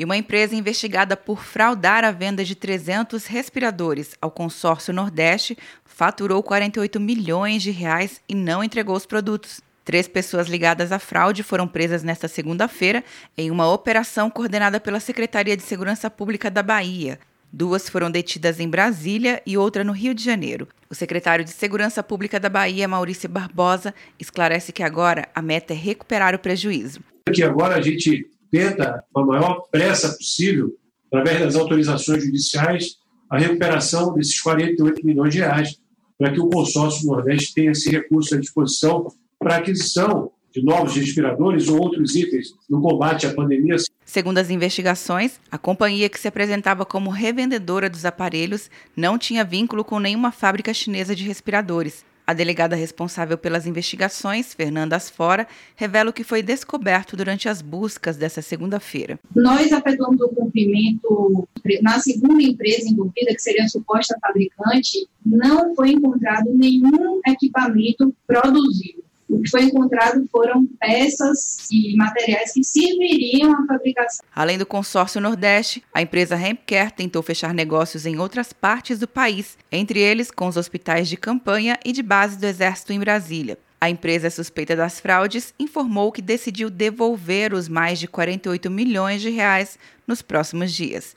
E uma empresa investigada por fraudar a venda de 300 respiradores ao consórcio Nordeste faturou 48 milhões de reais e não entregou os produtos. Três pessoas ligadas à fraude foram presas nesta segunda-feira em uma operação coordenada pela Secretaria de Segurança Pública da Bahia. Duas foram detidas em Brasília e outra no Rio de Janeiro. O secretário de Segurança Pública da Bahia, Maurício Barbosa, esclarece que agora a meta é recuperar o prejuízo. Que agora a gente tenta, com a maior pressa possível, através das autorizações judiciais, a recuperação desses 48 milhões de reais, para que o consórcio Nordeste tenha esse recurso à disposição para aquisição de novos respiradores ou outros itens no combate à pandemia. Segundo as investigações, a companhia que se apresentava como revendedora dos aparelhos não tinha vínculo com nenhuma fábrica chinesa de respiradores. A delegada responsável pelas investigações, Fernanda Asfora, revela o que foi descoberto durante as buscas dessa segunda-feira. Nós efetuamos o cumprimento na segunda empresa envolvida, que seria a suposta fabricante, não foi encontrado nenhum equipamento produzido. O que foi encontrado foram peças e materiais que serviriam à fabricação. Além do consórcio Nordeste, a empresa Hempcare tentou fechar negócios em outras partes do país, entre eles com os hospitais de campanha e de base do Exército em Brasília. A empresa suspeita das fraudes informou que decidiu devolver os mais de 48 milhões de reais nos próximos dias.